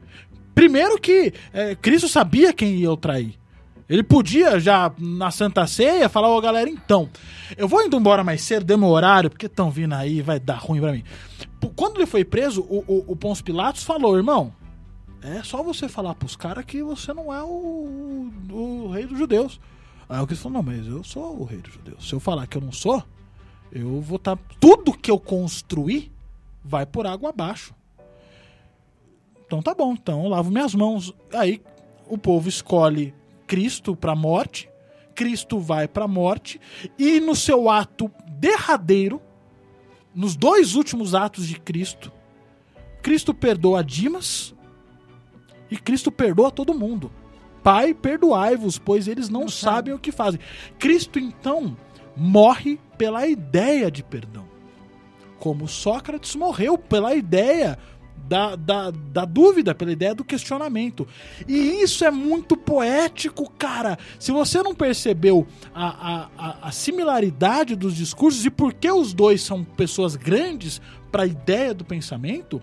Primeiro que é, Cristo sabia quem ia o trair. Ele podia já na Santa Ceia falar, ô galera, então, eu vou indo embora mais cedo, dê meu horário, porque estão vindo aí, vai dar ruim pra mim. Quando ele foi preso, o, o, o Pôncio Pilatos falou, irmão, é só você falar pros caras que você não é o, o rei dos judeus. Aí o Cristo falou, não, mas eu sou o rei dos judeus. Se eu falar que eu não sou, eu vou estar. Tudo que eu construí vai por água abaixo. Então tá bom, então eu lavo minhas mãos. Aí o povo escolhe Cristo pra morte, Cristo vai pra morte, e no seu ato derradeiro, nos dois últimos atos de Cristo, Cristo perdoa Dimas e Cristo perdoa todo mundo. Pai, perdoai-vos, pois eles não, sabem o que fazem. Cristo, então, morre pela ideia de perdão. Como Sócrates morreu pela ideia da, da, da dúvida, pela ideia do questionamento. E isso é muito poético, cara. Se você não percebeu a, a, a, a similaridade dos discursos e por que os dois são pessoas grandes para a ideia do pensamento,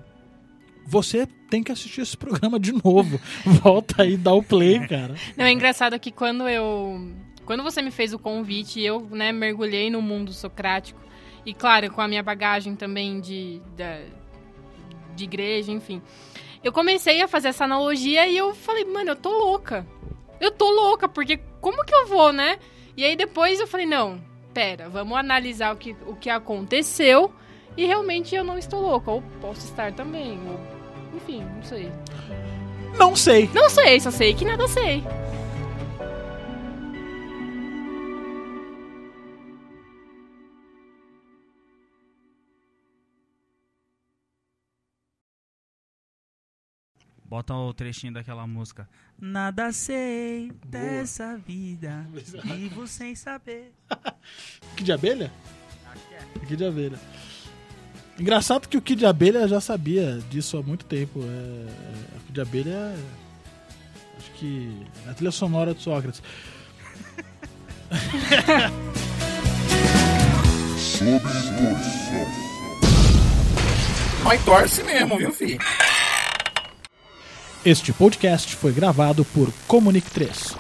você tem que assistir esse programa de novo. Volta aí, dá o play, cara.
Não, é engraçado que quando eu. Quando você me fez o convite, eu né, mergulhei no mundo socrático. E claro, com a minha bagagem também de, da, de igreja, enfim. Eu comecei a fazer essa analogia e eu falei, mano, eu tô louca. Eu tô louca, porque como que eu vou, né? E aí depois eu falei, não, pera, vamos analisar o que, o que aconteceu. E realmente eu não estou louca. Ou posso estar também. Ou, enfim, não sei.
Não sei.
Não sei, só sei que nada sei.
Bota o trechinho daquela música. Nada sei dessa vida, vivo sem saber.
Kid de abelha?
Acho que é.
Kid de abelha. Engraçado que o Kid de abelha já sabia disso há muito tempo. É, é, o Kid abelha é, Acho que. é A trilha sonora de Sócrates.
Mas torce mesmo, viu, filho?
Este podcast foi gravado por Comunique 3.